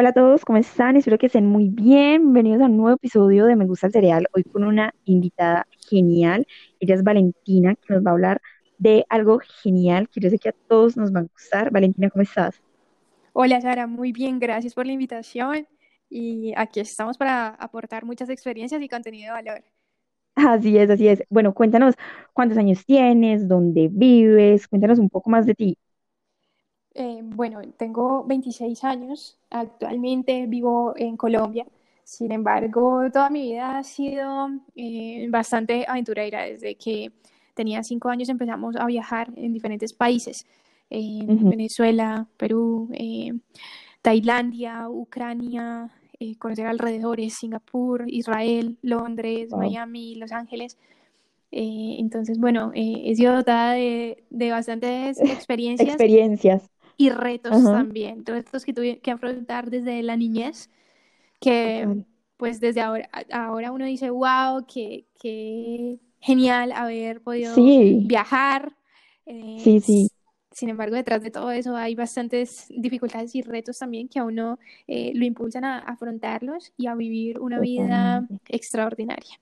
Hola a todos, ¿cómo están? Espero que estén muy bien. Bienvenidos a un nuevo episodio de Me Gusta el Cereal. Hoy con una invitada genial. Ella es Valentina, que nos va a hablar de algo genial que yo sé que a todos nos va a gustar. Valentina, ¿cómo estás? Hola Sara, muy bien, gracias por la invitación y aquí estamos para aportar muchas experiencias y contenido de valor. Así es, así es. Bueno, cuéntanos cuántos años tienes, dónde vives, cuéntanos un poco más de ti. Eh, bueno, tengo 26 años, actualmente vivo en Colombia. Sin embargo, toda mi vida ha sido eh, bastante aventurera. Desde que tenía 5 años empezamos a viajar en diferentes países, en Venezuela, Perú, eh, Tailandia, Ucrania, conocer alrededores, Singapur, Israel, Londres, Miami, Los Ángeles. entonces, bueno, he sido dotada de, de bastantes experiencias. experiencias y retos también, retos que tuve que afrontar desde la niñez, que pues desde ahora, ahora uno dice, wow, qué, qué genial haber podido viajar. Eh, sí, sí. Sin embargo, detrás de todo eso hay bastantes dificultades y retos también que a uno eh, lo impulsan a afrontarlos y a vivir una vida extraordinaria.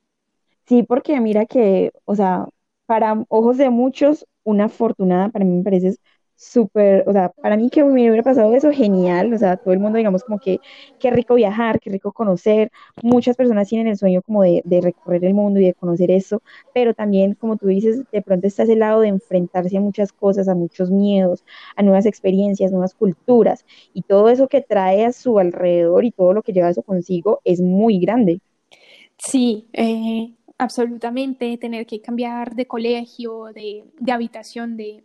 Sí, porque mira que, o sea, para ojos de muchos, una afortunada, para mí me parece súper, o sea, para mí que me hubiera pasado eso, genial, o sea, todo el mundo digamos como que qué rico viajar, qué rico conocer, muchas personas tienen el sueño como de, de recorrer el mundo y de conocer eso, pero también, como tú dices, de pronto está ese lado de enfrentarse a muchas cosas, a muchos miedos, a nuevas experiencias, nuevas culturas, y todo eso que trae a su alrededor y todo lo que lleva eso consigo es muy grande. Sí, eh, absolutamente tener que cambiar de colegio, de, habitación, de,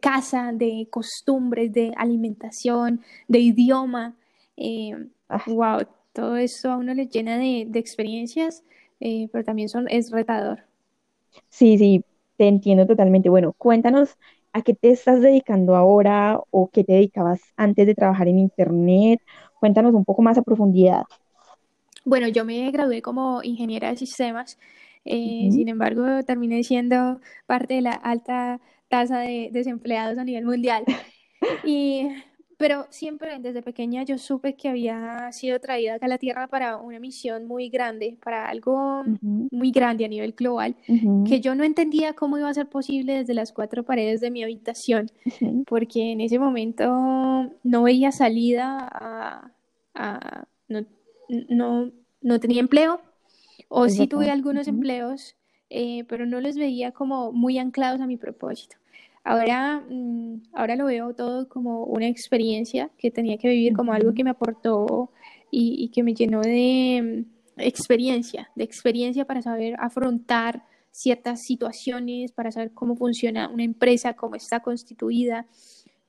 casa, de costumbres, de alimentación, de idioma. wow, eh, todo eso a uno le llena de, experiencias, eh, pero también son, es retador. Sí, sí, te entiendo totalmente. Bueno, cuéntanos a qué te estás dedicando ahora o qué te dedicabas antes de trabajar en Internet. Cuéntanos un poco más a profundidad. Bueno, yo me gradué como ingeniera de sistemas eh, sin embargo, terminé siendo parte de la alta tasa de desempleados a nivel mundial. Y, pero siempre desde pequeña yo supe que había sido traída acá a la Tierra para una misión muy grande, para algo muy grande a nivel global, que yo no entendía cómo iba a ser posible desde las cuatro paredes de mi habitación, porque en ese momento no veía salida a, no, no, no tenía empleo, o sí tuve algunos empleos, eh, pero no los veía como muy anclados a mi propósito. Ahora, mm, ahora lo veo todo como una experiencia que tenía que vivir, como algo que me aportó y, que me llenó de mm, experiencia, de experiencia para saber afrontar ciertas situaciones, para saber cómo funciona una empresa, cómo está constituida,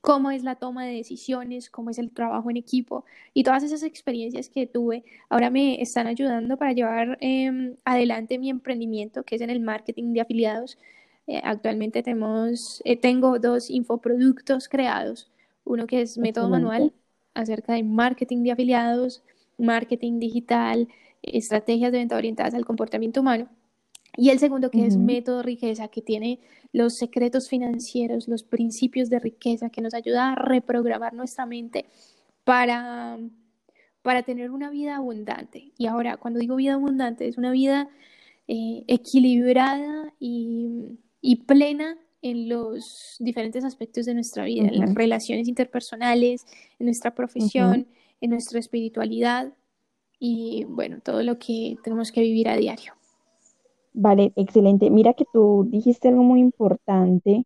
cómo es la toma de decisiones, cómo es el trabajo en equipo y todas esas experiencias que tuve ahora me están ayudando para llevar em, adelante mi emprendimiento que es en el marketing de afiliados. Eh, actualmente tenemos, eh, tengo dos infoproductos creados, uno que es método manual acerca de marketing de afiliados, marketing digital, estrategias de venta orientadas al comportamiento humano y el segundo que es método riqueza, que tiene los secretos financieros, los principios de riqueza, que nos ayuda a reprogramar nuestra mente para, para tener una vida abundante. Y ahora, cuando digo vida abundante, es una vida eh, equilibrada y, plena en los diferentes aspectos de nuestra vida, en las relaciones interpersonales, en nuestra profesión, en nuestra espiritualidad y bueno, todo lo que tenemos que vivir a diario. Vale, excelente. Mira que tú dijiste algo muy importante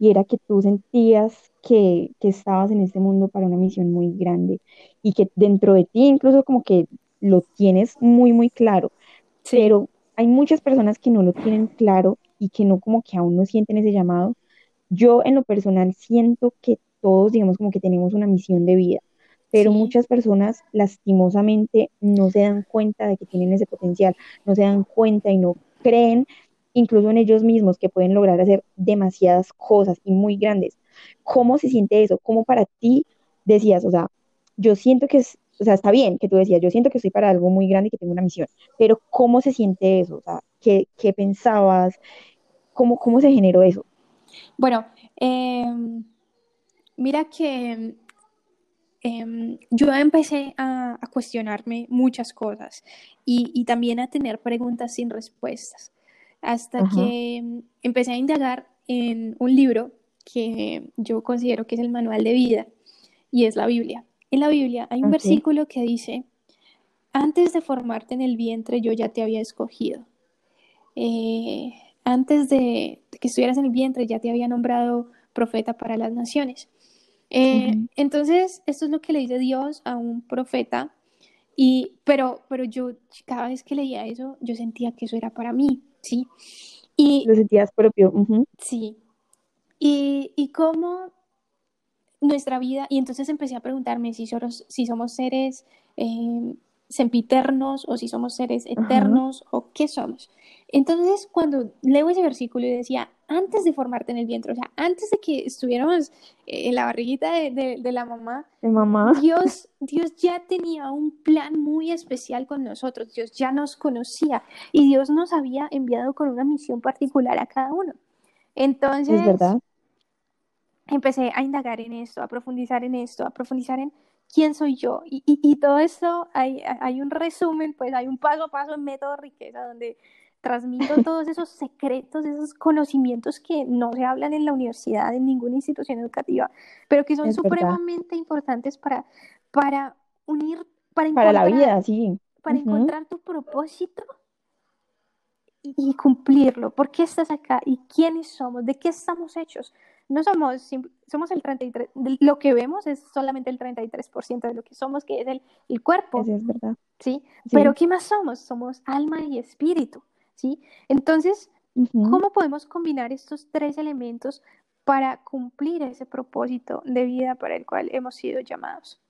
y era que tú sentías que, que estabas en este mundo para una misión muy grande y que dentro de ti incluso como que lo tienes muy, muy claro. Pero hay muchas personas que no lo tienen claro y que no como que aún no sienten ese llamado. Yo en lo personal siento que todos, digamos, como que tenemos una misión de vida, pero muchas personas lastimosamente no se dan cuenta de que tienen ese potencial, no se dan cuenta y no creen incluso en ellos mismos que pueden lograr hacer demasiadas cosas y muy grandes. ¿Cómo se siente eso? ¿Cómo para ti decías, o sea, yo siento que es, o sea, está bien que tú decías, yo siento que estoy para algo muy grande y que tengo una misión, pero ¿cómo se siente eso? O sea, ¿qué, qué pensabas? ¿Cómo, ¿Cómo se generó eso? Bueno, em, mira que em, yo empecé a a, cuestionarme muchas cosas y, también a tener preguntas sin respuestas. Hasta que empecé a indagar en un libro que yo considero que es el manual de vida y es la Biblia. En la Biblia hay un versículo que dice, antes de formarte en el vientre yo ya te había escogido. Eh, antes de, que estuvieras en el vientre ya te había nombrado profeta para las naciones. Eh, entonces, esto es lo que le dice Dios a un profeta, y, pero, pero yo cada vez que leía eso, yo sentía que eso era para mí, ¿sí? Y, lo sentías propio. Sí. Y, y cómo nuestra vida, y entonces empecé a preguntarme si, somos, si somos seres eh, sempiternos o si somos seres eternos o qué somos. Entonces, cuando leo ese versículo y decía, antes de formarte en el vientre, o sea, antes de que estuviéramos eh, en la barriguita de, la mamá, de mamá. Dios, Dios ya tenía un plan muy especial con nosotros, Dios ya nos conocía y Dios nos había enviado con una misión particular a cada uno. Entonces, es verdad. empecé a indagar en esto, a profundizar en esto, a profundizar en quién soy yo. Y, y, todo esto, hay, hay, un resumen, pues hay un paso a paso en método riqueza donde transmito todos esos secretos, esos conocimientos que no se hablan en la universidad, en ninguna institución educativa, pero que son supremamente importantes para, para unir, para, para la vida, sí. Para encontrar tu propósito y, cumplirlo. ¿Por qué estás acá? ¿Y quiénes somos? ¿De qué estamos hechos? No somos, somos el 33, lo que vemos es solamente el 33% de lo que somos, que es el, el cuerpo. es verdad. ¿sí? Pero ¿qué más somos? Somos alma y espíritu, ¿sí? Entonces, ¿cómo podemos combinar estos tres elementos para cumplir ese propósito de vida para el cual hemos sido llamados?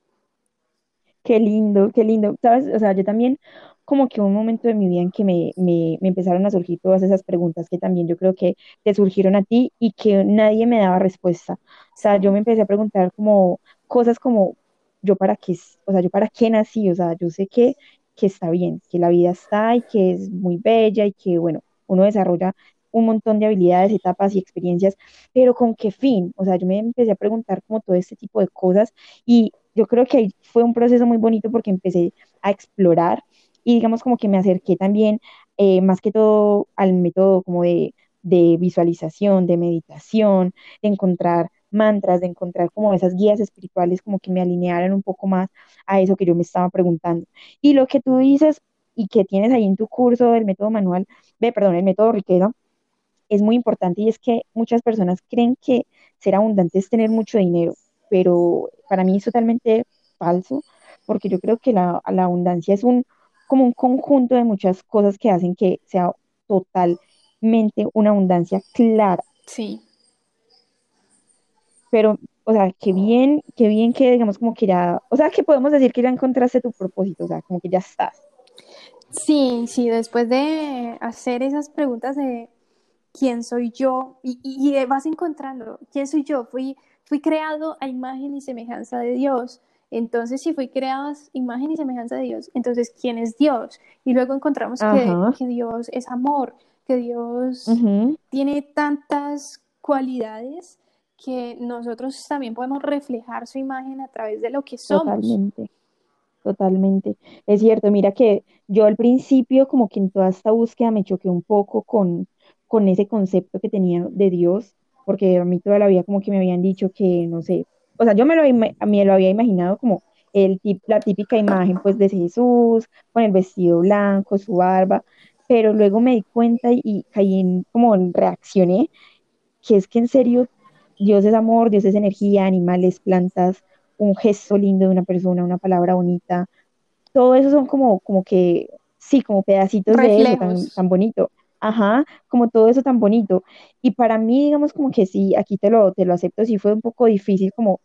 Qué lindo, qué lindo. Sabes, o sea, yo también como que un momento de mi vida en que me, me, me, empezaron a surgir todas esas preguntas que también yo creo que te surgieron a ti y que nadie me daba respuesta. O sea, yo me empecé a preguntar como cosas como, yo para qué, o sea, yo para qué nací, o sea, yo sé que, que está bien, que la vida está y que es muy bella y que, bueno, uno desarrolla un montón de habilidades, etapas y experiencias, pero con qué fin? O sea, yo me empecé a preguntar como todo este tipo de cosas y yo creo que fue un proceso muy bonito porque empecé a explorar y digamos como que me acerqué también eh, más que todo al método como de, de visualización, de meditación, de encontrar mantras, de encontrar como esas guías espirituales como que me alinearan un poco más a eso que yo me estaba preguntando. Y lo que tú dices y que tienes ahí en tu curso del método manual, ve, perdón, el método riqueza, es muy importante y es que muchas personas creen que ser abundante es tener mucho dinero, pero para mí es totalmente falso, porque yo creo que la, abundancia es un, como un conjunto de muchas cosas que hacen que sea totalmente una abundancia clara. Sí. Pero, o sea, qué bien, qué bien que digamos como que ya, o sea, que podemos decir que ya encontraste tu propósito, o sea, como que ya estás. Sí, sí, después de hacer esas preguntas de quién soy yo y, y, vas encontrando quién soy yo, fui fui creado a imagen y semejanza de Dios. Entonces, si fui creado a imagen y semejanza de Dios, entonces, ¿quién es Dios? Y luego encontramos que, Dios es amor, que Dios tiene tantas cualidades que nosotros también podemos reflejar su imagen a través de lo que somos. Totalmente, totalmente. Es cierto, mira que yo al principio como que en toda esta búsqueda me choqué un poco con, con ese concepto que tenía de Dios, porque a mí toda la vida como que me habían dicho que, no sé, o sea, yo me lo, mí lo había imaginado como el, la típica imagen pues de Jesús, con el vestido blanco, su barba, pero luego me di cuenta y, caí en, como reaccioné, que es que en serio Dios es amor, Dios es energía, animales, plantas, un gesto lindo de una persona, una palabra bonita, todo eso son como, como que, sí, como pedacitos de eso tan, tan bonito ajá, como todo eso tan bonito. Y para mí, digamos, como que sí, aquí te lo, te lo acepto, sí fue un poco difícil como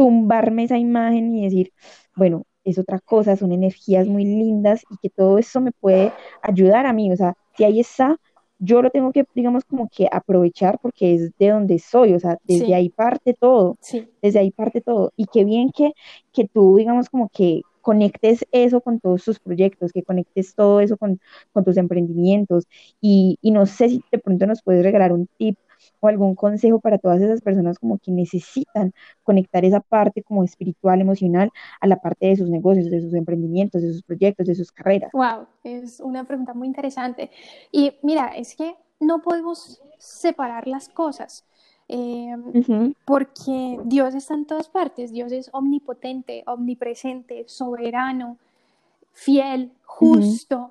tumbarme esa imagen y decir, bueno, es otra cosa, son energías muy lindas y que todo eso me puede ayudar a mí, o sea, si ahí está, yo lo tengo que, digamos, como que aprovechar porque es de donde soy, o sea, desde ahí parte todo, sí. desde ahí parte todo. Y qué bien que, que tú, digamos, como que conectes eso con todos tus proyectos, que conectes todo eso con, tus emprendimientos. Y, no sé si de pronto nos puedes regalar un tip o algún consejo para todas esas personas como que necesitan conectar esa parte como espiritual, emocional, a la parte de sus negocios, de sus emprendimientos, de sus proyectos, de sus carreras? Wow, es una pregunta muy interesante. Y mira, es que no podemos separar las cosas. Eh, porque Dios está en todas partes, Dios es omnipotente, omnipresente, soberano, fiel, justo.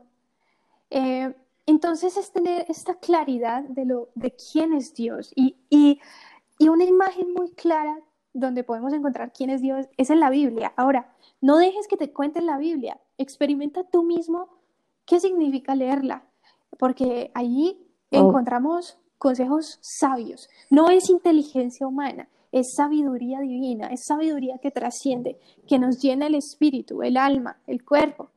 Eh, entonces es tener esta claridad de, lo, de quién es Dios y, y, y, una imagen muy clara donde podemos encontrar quién es Dios es en la Biblia. Ahora, no dejes que te cuenten la Biblia, experimenta tú mismo qué significa leerla, porque allí oh. encontramos consejos sabios. No es inteligencia humana, es sabiduría divina, es sabiduría que trasciende, que nos llena el espíritu, el alma, el cuerpo.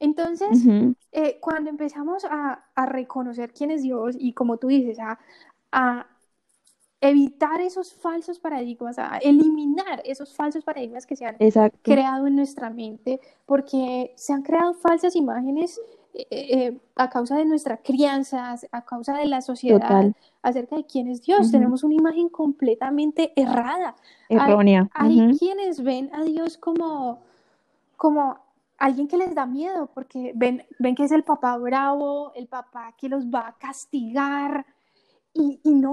Entonces, eh, cuando empezamos a, reconocer quién es Dios y como tú dices, a, evitar esos falsos paradigmas, a eliminar esos falsos paradigmas que se han creado en nuestra mente, porque se han creado falsas imágenes eh, eh, a causa de nuestra crianza, a causa de la sociedad, acerca de quién es Dios. Tenemos una imagen completamente errada. Errónea. Hay, quienes ven a Dios como, como alguien que les da miedo, porque ven, ven que es el papá bravo, el papá que los va a castigar. Y, no,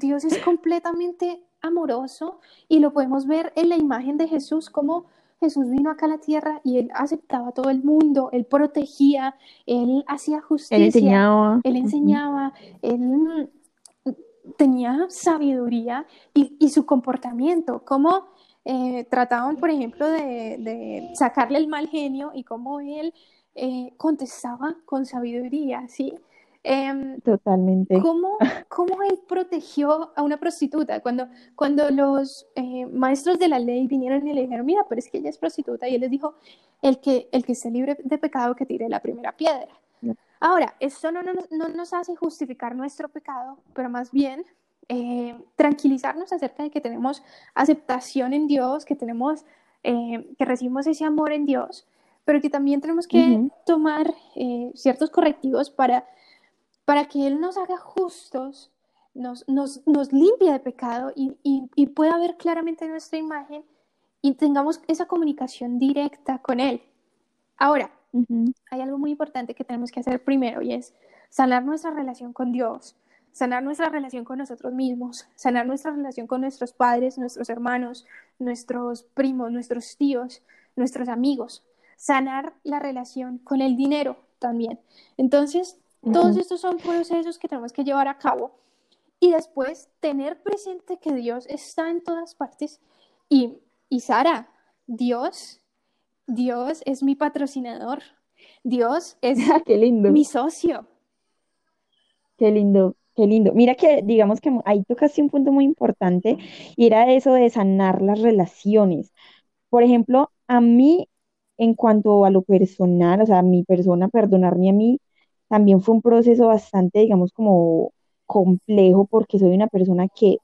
Dios, es completamente amoroso y lo podemos ver en la imagen de Jesús, como Jesús vino acá a la tierra y él aceptaba a todo el mundo, él protegía, él hacía justicia, él enseñaba, él, enseñaba, él tenía sabiduría y, y su comportamiento, como eh, trataban, por ejemplo, de, sacarle el mal genio y cómo él eh, contestaba con sabiduría, ¿sí? Em, Totalmente. ¿cómo, ¿cómo, él protegió a una prostituta? Cuando, cuando los eh, maestros de la ley vinieron y le dijeron, mira, pero es que ella es prostituta, y él les dijo, el que, el que esté libre de pecado que tire la primera piedra. Ahora, esto no, no, no nos hace justificar nuestro pecado, pero más bien eh, tranquilizarnos acerca de que tenemos aceptación en Dios, que tenemos, eh, que recibimos ese amor en Dios, pero que también tenemos que tomar eh, ciertos correctivos para, para que Él nos haga justos, nos, nos, nos limpie de pecado y, y, pueda ver claramente nuestra imagen y tengamos esa comunicación directa con Él. Ahora, hay algo muy importante que tenemos que hacer primero y es sanar nuestra relación con Dios sanar nuestra relación con nosotros mismos, sanar nuestra relación con nuestros padres, nuestros hermanos, nuestros primos, nuestros tíos, nuestros amigos, sanar la relación con el dinero también. Entonces, todos estos son procesos que tenemos que llevar a cabo y después tener presente que Dios está en todas partes y, y Sara, Dios, Dios es mi patrocinador, Dios es Qué lindo. mi socio. Qué lindo. Qué lindo. Mira que digamos que ahí tocaste un punto muy importante y era eso de sanar las relaciones. Por ejemplo, a mí, en cuanto a lo personal, o sea, a mi persona, perdonarme a mí, también fue un proceso bastante, digamos, como complejo porque soy una persona que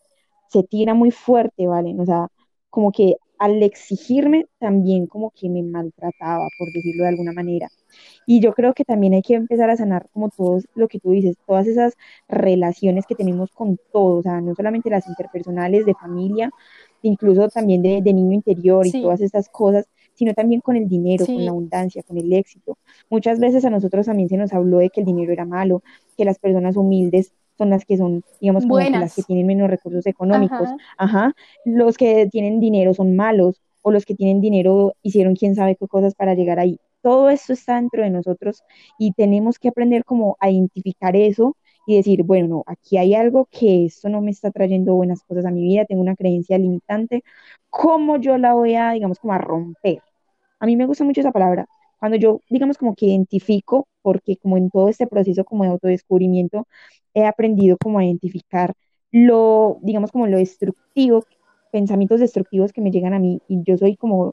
se tira muy fuerte, ¿vale? O sea, como que al exigirme también como que me maltrataba, por decirlo de alguna manera. Y yo creo que también hay que empezar a sanar como todo lo que tú dices, todas esas relaciones que tenemos con todos, o sea, no solamente las interpersonales de familia, incluso también de, niño interior y todas estas cosas, sino también con el dinero, con la abundancia, con el éxito. Muchas veces a nosotros también se nos habló de que el dinero era malo, que las personas humildes son las que son, digamos, como las que tienen menos recursos económicos. Ajá. Los que tienen dinero son malos, o los que tienen dinero hicieron quién sabe qué cosas para llegar ahí. Todo esto está dentro de nosotros y tenemos que aprender como a identificar eso y decir, bueno, no, aquí hay algo que esto no me está trayendo buenas cosas a mi vida, tengo una creencia limitante, ¿cómo yo la voy a, digamos, como a romper? A mí me gusta mucho esa palabra. Cuando yo, digamos, como que identifico, porque como en todo este proceso como de autodescubrimiento, he aprendido como a identificar lo, digamos, como lo destructivo, pensamientos destructivos que me llegan a mí y yo soy como,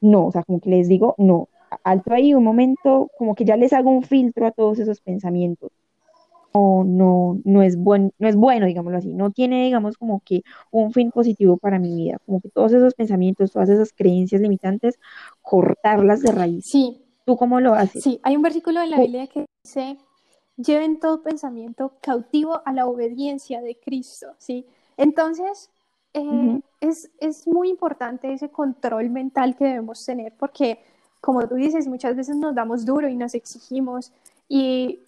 no, o sea, como que les digo, no, alto ahí un momento, como que ya les hago un filtro a todos esos pensamientos. No, no, no es buen, no es bueno, digámoslo así, no tiene, digamos, como que un fin positivo para mi vida, como que todos esos pensamientos, todas esas creencias limitantes, cortarlas de raíz. Sí. ¿Tú cómo lo haces? Sí, hay un versículo en la Biblia que dice, lleven todo pensamiento cautivo a la obediencia de Cristo, ¿sí? Entonces, eh, es, es muy importante ese control mental que debemos tener porque, como tú dices, muchas veces nos damos duro y nos exigimos y,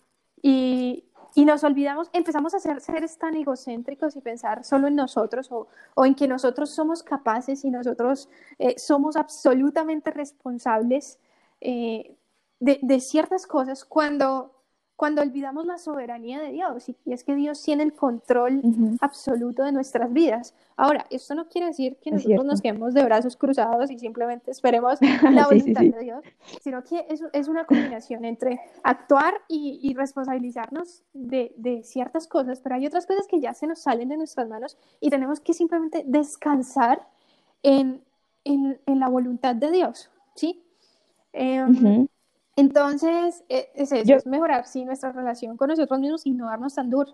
y, y nos olvidamos, empezamos a ser seres tan egocéntricos y pensar solo en nosotros o, o en que nosotros somos capaces y nosotros eh, somos absolutamente responsables eh, de, de, ciertas cosas cuando cuando olvidamos la soberanía de Dios. Y es que Dios tiene el control absoluto de nuestras vidas. Ahora, esto no quiere decir que nosotros nos quedemos de brazos cruzados y simplemente esperemos la voluntad de Dios, sino que es, es, una combinación entre actuar y, y responsabilizarnos de, de, ciertas cosas, pero hay otras cosas que ya se nos salen de nuestras manos y tenemos que simplemente descansar en, en, en la voluntad de Dios, ¿sí? Eh, entonces, e, es eso, es mejorar, sí, nuestra relación con nosotros mismos y no darnos tan duro.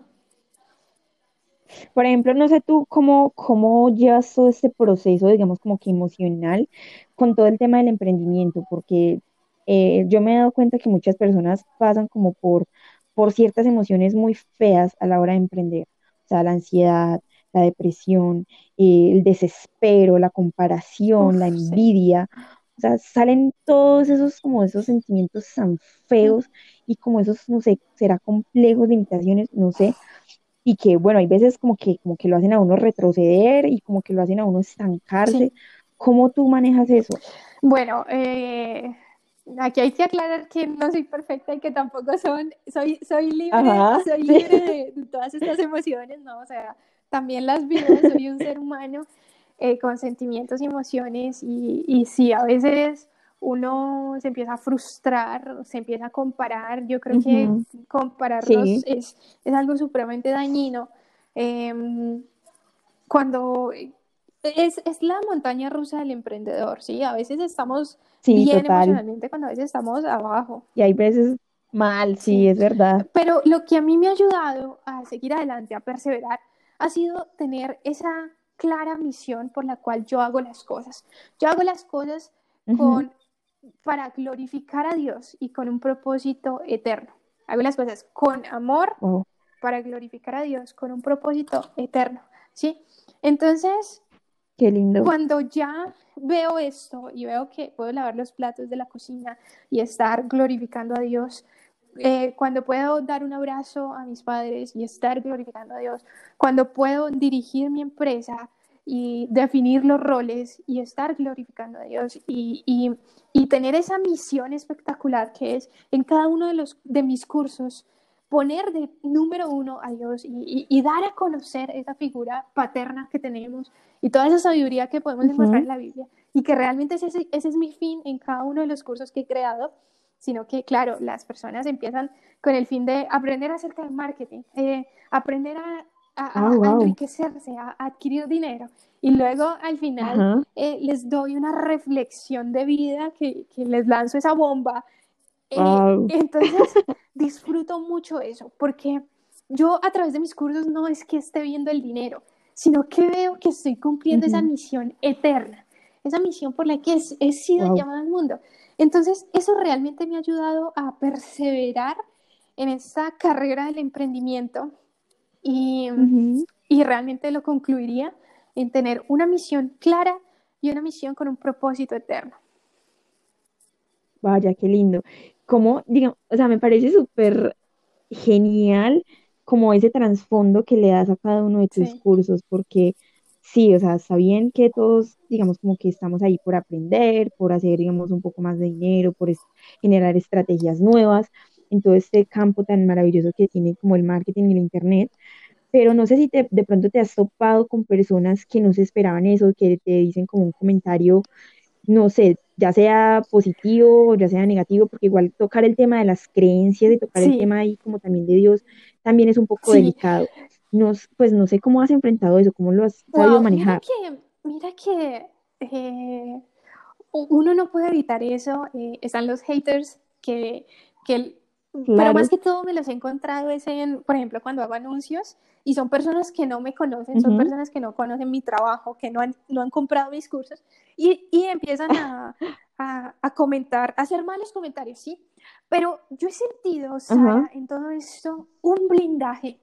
Por ejemplo, no sé tú cómo, cómo llevas todo este proceso, digamos, como que emocional con todo el tema del emprendimiento, porque eh, yo me he dado cuenta que muchas personas pasan como por, por ciertas emociones muy feas a la hora de emprender, o sea, la ansiedad, la depresión, eh, el desespero, la comparación, la envidia. O sea, salen todos esos como esos sentimientos tan feos y como esos, no sé, será complejos, limitaciones, no sé, y que bueno, hay veces como que, como que lo hacen a uno retroceder y como que lo hacen a uno estancarse. ¿Cómo tú manejas eso? Bueno, eh, aquí hay que aclarar que no soy perfecta y que tampoco son, soy, soy libre, soy libre de, de, todas estas emociones, ¿no? O sea, también las vivo, soy un ser humano eh, con sentimientos y emociones y, y sí, a veces uno se empieza a frustrar, se empieza a comparar. Yo creo que compararnos es, es, algo supremamente dañino. Eh, cuando es, es, la montaña rusa del emprendedor, ¿sí? A veces estamos bien emocionalmente, cuando a veces estamos abajo. Y hay veces mal, sí, sí, es verdad. Pero lo que a mí me ha ayudado a seguir adelante, a perseverar, ha sido tener esa clara misión por la cual yo hago las cosas. Yo hago las cosas con, para glorificar a Dios y con un propósito eterno. Hago las cosas con amor para glorificar a Dios, con un propósito eterno. ¿sí? Entonces, Qué lindo. Cuando ya veo esto y veo que puedo lavar los platos de la cocina y estar glorificando a Dios, eh, cuando puedo dar un abrazo a mis padres y estar glorificando a Dios, cuando puedo dirigir mi empresa y definir los roles y estar glorificando a Dios y, y, y tener esa misión espectacular que es en cada uno de, los, de mis cursos poner de número uno a Dios y, y, dar a conocer esa figura paterna que tenemos y toda esa sabiduría que podemos encontrar en la Biblia y que realmente ese, ese es mi fin en cada uno de los cursos que he creado sino que, claro, las personas empiezan con el fin de aprender acerca del marketing, eh, aprender a, a, oh, wow. a, enriquecerse, a, adquirir dinero. Y luego al final eh, les doy una reflexión de vida que, que les lanzo esa bomba. Eh, wow. Entonces disfruto mucho eso, porque yo a través de mis cursos no es que esté viendo el dinero, sino que veo que estoy cumpliendo uh -huh. esa misión eterna, esa misión por la que he, he sido wow. llamada al mundo. Entonces, eso realmente me ha ayudado a perseverar en esta carrera del emprendimiento y, uh -huh. y realmente lo concluiría en tener una misión clara y una misión con un propósito eterno. Vaya, qué lindo. Como, digamos, o sea, me parece súper genial como ese trasfondo que le das a cada uno de tus sí. cursos, porque sí, o sea, está bien que todos, digamos, como que estamos ahí por aprender, por hacer, digamos, un poco más de dinero, por es, generar estrategias nuevas en todo este campo tan maravilloso que tiene como el marketing y el internet, pero no sé si te, de pronto te has topado con personas que no se esperaban eso, que te dicen como un comentario, no sé, ya sea positivo o ya sea negativo, porque igual tocar el tema de las creencias y tocar sí. el tema ahí como también de Dios también es un poco sí. delicado. No, pues no sé cómo has enfrentado eso, cómo lo has wow, sabido manejar. Mira que, mira que eh, uno no puede evitar eso. Eh, están los haters que, que Claro. Pero más que todo me los he encontrado es en, por ejemplo, cuando hago anuncios y son personas que no me conocen, uh -huh. son personas que no conocen mi trabajo, que no han, no han comprado mis cursos y, y empiezan a, a, a, comentar, a hacer malos comentarios, ¿sí? Pero yo he sentido, Sara, en todo esto, un blindaje.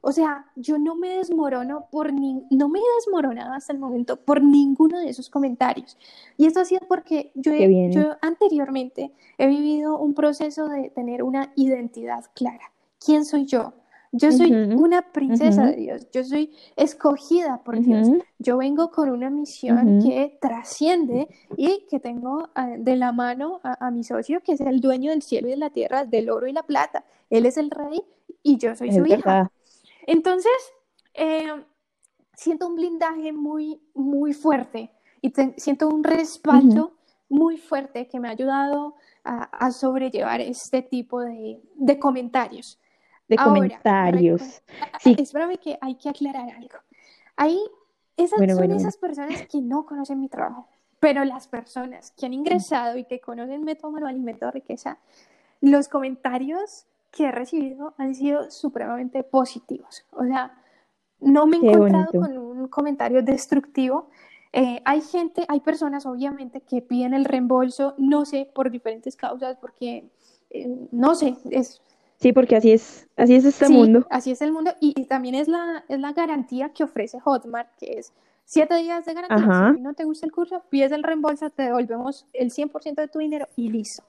O sea, yo no me desmorono por ni no me he desmoronado hasta el momento por ninguno de esos comentarios. Y esto ha sido porque yo, yo anteriormente he vivido un proceso de tener una identidad clara. ¿Quién soy yo? Yo soy una princesa de Dios, yo soy escogida por Dios, yo vengo con una misión que trasciende y que tengo ah, de la mano a, mi socio, que es el dueño del cielo y de la tierra, del oro y la plata. Él es el rey y yo soy su hija. Entonces, eh, siento un blindaje muy, muy fuerte y siento un respaldo muy fuerte que me ha ayudado a, sobrellevar este tipo de, de comentarios de comentarios. Sí. Espérame que hay que aclarar algo. Ahí, esas son esas personas que no conocen mi trabajo, pero las personas que han ingresado y que conocen Método Manual y Método Riqueza, los comentarios que he recibido han sido supremamente positivos. O sea, no me he encontrado con un comentario destructivo. Eh, hay gente, hay personas obviamente que piden el reembolso, no sé, por diferentes causas, porque, eh, no sé, es, Sí, porque así es, así es este mundo. Así es el mundo y, también es la, es la garantía que ofrece Hotmart, que es siete días de garantía. Si no te gusta el curso, pides el reembolso, te devolvemos el 100% de tu dinero y listo.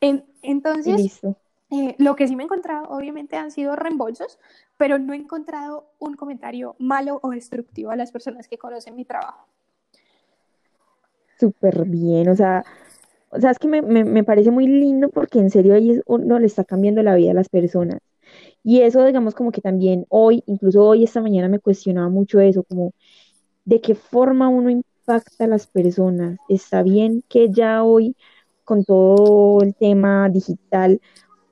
entonces, eh, lo que sí me he encontrado, obviamente, han sido reembolsos, pero no he encontrado un comentario malo o destructivo a las personas que conocen mi trabajo. Súper bien, o sea, o sea, es que me, me, parece muy lindo porque en serio ahí uno le está cambiando la vida a las personas. Y eso, digamos, como que también hoy, incluso hoy, esta mañana me cuestionaba mucho eso, como de qué forma uno impacta a las personas. Está bien que ya hoy, con todo el tema digital,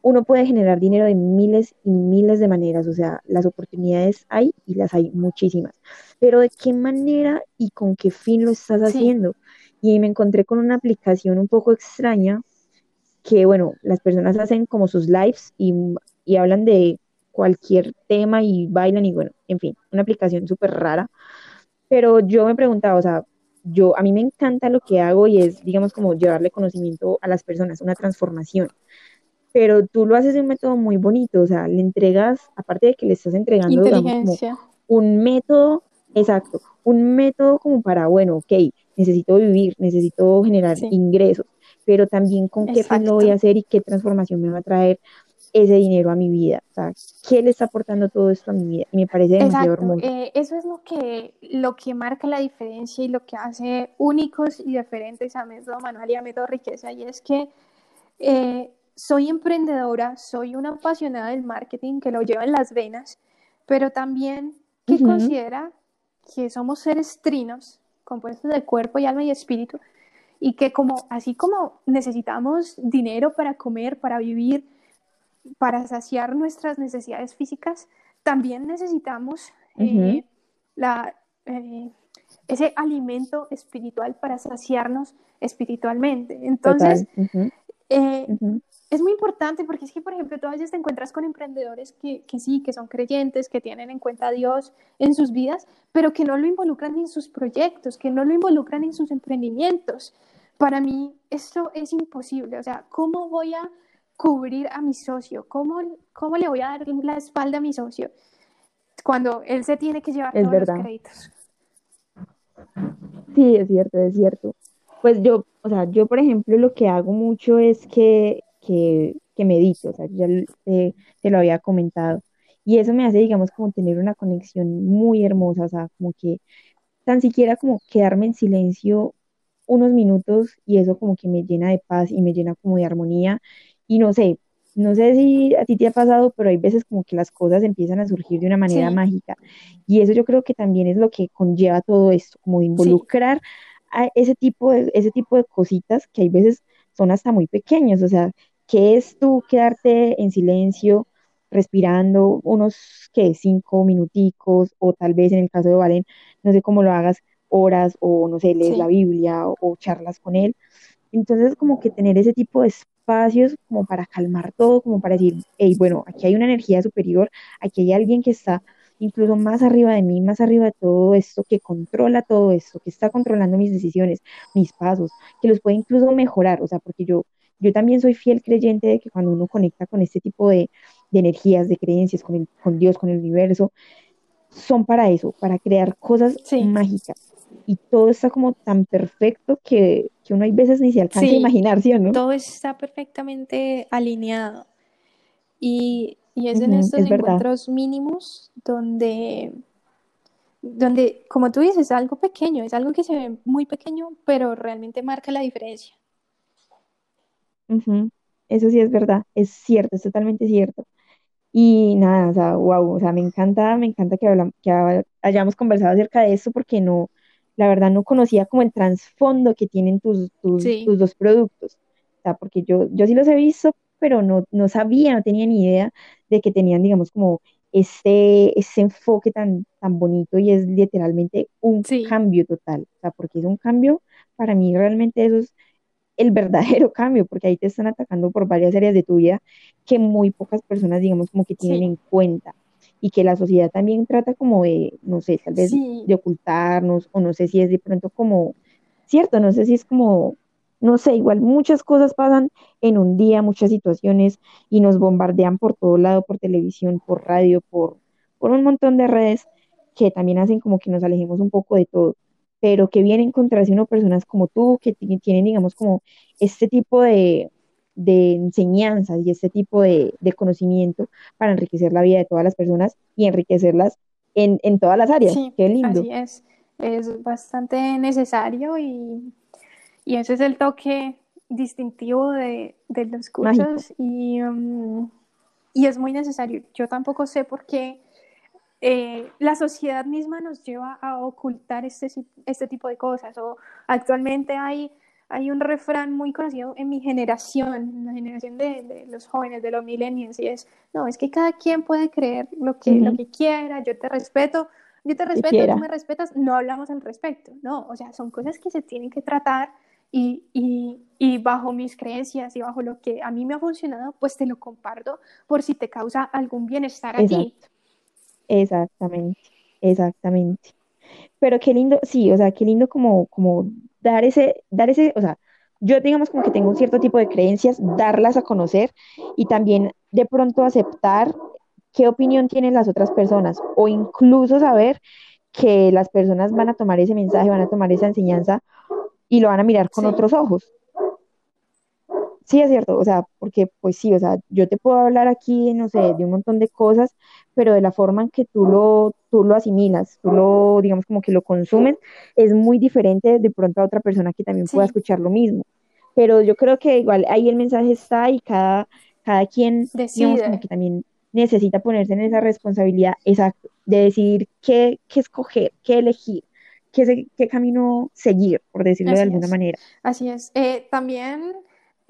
uno puede generar dinero de miles y miles de maneras, o sea, las oportunidades hay y las hay muchísimas, pero de qué manera y con qué fin lo estás haciendo y me encontré con una aplicación un poco extraña que, bueno, las personas hacen como sus lives y, hablan de cualquier tema y bailan y bueno, en fin, una aplicación súper rara. Pero yo me preguntaba, o sea, yo, a mí me encanta lo que hago y es, digamos, como llevarle conocimiento a las personas, una transformación. Pero tú lo haces de un método muy bonito, o sea, le entregas, aparte de que le estás entregando, digamos, un método, exacto, un método como para, bueno, ok, necesito vivir, necesito generar ingresos, pero también con qué fin lo voy a hacer y qué transformación me va a traer ese dinero a mi vida, o sea, qué le está aportando todo esto a mi vida y me parece demasiado hermoso. Eh, eso es lo que, lo que marca la diferencia y lo que hace únicos y diferentes a Método Manual y a Método Riqueza y es que eh, soy emprendedora, soy una apasionada del marketing que lo lleva en las venas, pero también que considera que somos seres trinos compuestos de cuerpo y alma y espíritu, y que como, así como necesitamos dinero para comer, para vivir, para saciar nuestras necesidades físicas, también necesitamos eh, la, eh, ese alimento espiritual para saciarnos espiritualmente. Entonces, eh, es muy importante porque es que, por ejemplo, tú a veces te encuentras con emprendedores que, que, sí, que son creyentes, que tienen en cuenta a Dios en sus vidas, pero que no lo involucran en sus proyectos, que no lo involucran en sus emprendimientos. Para mí esto es imposible. O sea, ¿cómo voy a cubrir a mi socio? ¿Cómo, cómo le voy a dar la espalda a mi socio cuando él se tiene que llevar todos los créditos? Sí, es cierto, es cierto. Pues yo, o sea, yo por ejemplo lo que hago mucho es que que, que medito, o sea, ya te, lo había comentado. Y eso me hace, digamos, como tener una conexión muy hermosa, o sea, como que tan siquiera como quedarme en silencio unos minutos y eso como que me llena de paz y me llena como de armonía. Y no sé, no sé si a ti te ha pasado, pero hay veces como que las cosas empiezan a surgir de una manera mágica. Y eso yo creo que también es lo que conlleva todo esto, como involucrar a ese tipo de, ese tipo de cositas que hay veces son hasta muy pequeñas, o sea, ¿Qué es tú quedarte en silencio, respirando unos, que cinco minuticos, o tal vez en el caso de Valen, no sé cómo lo hagas, horas, o no sé, lees la Biblia o, charlas con él. Entonces, como que tener ese tipo de espacios como para calmar todo, como para decir, hey, bueno, aquí hay una energía superior, aquí hay alguien que está incluso más arriba de mí, más arriba de todo esto, que controla todo esto, que está controlando mis decisiones, mis pasos, que los puede incluso mejorar, o sea, porque yo yo también soy fiel creyente de que cuando uno conecta con este tipo de, de energías, de creencias, con, el, con Dios, con el universo, son para eso, para crear cosas Sí, mágicas. Y todo está como tan perfecto que, que uno hay veces ni se alcanza a imaginar, ¿sí o no? todo está perfectamente alineado. Y, y es en estos es verdad. encuentros mínimos donde, donde, como tú dices, algo pequeño, es algo que se ve muy pequeño, pero realmente marca la diferencia. Ujú, Eso sí es verdad, es cierto, es totalmente cierto. Y nada, o sea, wow, o sea, me encanta, me encanta que, hablam- que ha- hayamos conversado acerca de esto porque no, la verdad no conocía como el trasfondo que tienen tus, tus, Sí, tus dos productos. O sea, porque yo, yo sí los he visto, pero no, no sabía, no tenía ni idea de que tenían, digamos, como este, ese enfoque tan, tan bonito y es literalmente un sí, cambio total. O sea, porque es un cambio, para mí realmente eso es el verdadero cambio, porque ahí te están atacando por varias áreas de tu vida que muy pocas personas, digamos, como que tienen sí, en cuenta y que la sociedad también trata como de, no sé, tal vez sí, de ocultarnos o no sé si es de pronto como, cierto, no sé si es como, no sé, igual muchas cosas pasan en un día, muchas situaciones y nos bombardean por todo lado, por televisión, por radio, por, por un montón de redes que también hacen como que nos alejemos un poco de todo pero que viene a encontrarse uno personas como tú, que ti- tienen, digamos, como este tipo de, de enseñanzas y este tipo de, de conocimiento para enriquecer la vida de todas las personas y enriquecerlas en, en todas las áreas. sí, Qué lindo. así es. Es bastante necesario y, y ese es el toque distintivo de, de los cursos y, um, y es muy necesario. Yo tampoco sé por qué eh, la sociedad misma nos lleva a ocultar este, este tipo de cosas. O actualmente hay, hay un refrán muy conocido en mi generación, en la generación de, de los jóvenes, de los millennials, y es, no, es que cada quien puede creer lo que, lo Ujú, que quiera, yo te respeto, yo te respeto, tú me respetas, no hablamos al respecto, no, o sea, son cosas que se tienen que tratar y, y, y bajo mis creencias y bajo lo que a mí me ha funcionado, pues te lo comparto por si te causa algún bienestar a ti. Exactamente. Exactamente. Pero qué lindo, sí, o sea, qué lindo como, como dar ese, dar ese, o sea, yo digamos como que tengo un cierto tipo de creencias, darlas a conocer y también de pronto aceptar qué opinión tienen las otras personas o incluso saber que las personas van a tomar ese mensaje, van a tomar esa enseñanza y lo van a mirar con Sí, otros ojos. Sí, es cierto, o sea, porque pues sí, o sea, yo te puedo hablar aquí, no sé, de un montón de cosas, pero de la forma en que tú lo, tú lo asimilas, tú lo, digamos, como que lo consumes, es muy diferente de pronto a otra persona que también pueda sí, escuchar lo mismo. Pero yo creo que igual ahí el mensaje está y cada, cada quien, digamos, como decide. que también necesita ponerse en esa responsabilidad, exacto, de decidir qué, qué escoger, qué elegir, qué, qué camino seguir, por decirlo de Así alguna es, manera. así es. Eh, también,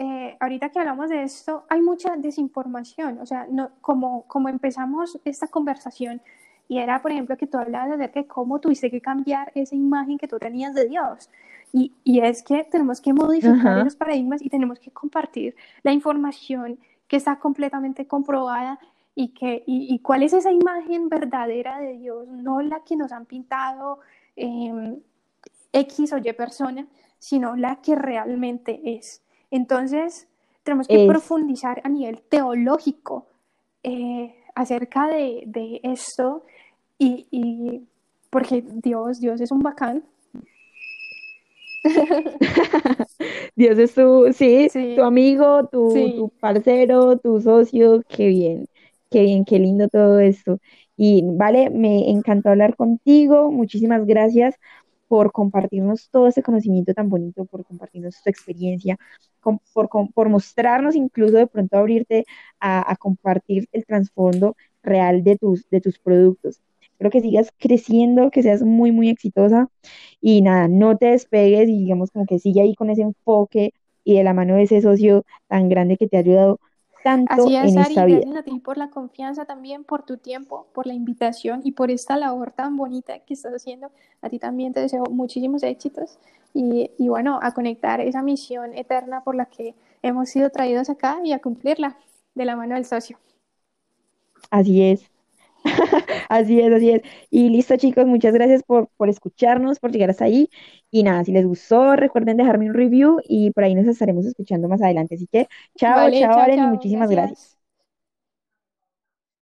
eh, ahorita que hablamos de esto, hay mucha desinformación. O sea, no, como, como empezamos esta conversación, y era, por ejemplo, que tú hablabas de que cómo tuviste que cambiar esa imagen que tú tenías de Dios. Y, y es que tenemos que modificar esos paradigmas y tenemos que compartir la información que está completamente comprobada y, que, y, y cuál es esa imagen verdadera de Dios, no la que nos han pintado. Eh, X o Y persona, sino la que realmente es. Entonces, tenemos que es. profundizar a nivel teológico eh, acerca de, de esto y, y, porque Dios, Dios es un bacán. Dios es tu, sí, tu Sí, amigo, tu, tu sí. parcero, tu socio, qué bien, qué bien, qué lindo todo esto. Y vale, me encantó hablar contigo, muchísimas gracias por compartirnos todo ese conocimiento tan bonito, por compartirnos tu experiencia, por, mostrarnos incluso de pronto abrirte a, a compartir el trasfondo real de tus, de tus productos. Espero que sigas creciendo, que seas muy, muy exitosa y nada, no te despegues y digamos como que sigue ahí con ese enfoque y de la mano de ese socio tan grande que te ha ayudado tanto Así es, en esta Ari, vida. gracias a ti por la confianza también, por tu tiempo, por la invitación y por esta labor tan bonita que estás haciendo. A ti también te deseo muchísimos éxitos y, y bueno, a conectar esa misión eterna por la que hemos sido traídos acá y a cumplirla de la mano del socio. Así es. Así es, así es. Y listo, chicos, muchas gracias por, por escucharnos, por llegar hasta ahí. Y nada, si les gustó, recuerden dejarme un review y por ahí nos estaremos escuchando más adelante. Así que, chao, Vale, chao, chao, Aren, y muchísimas gracias. gracias.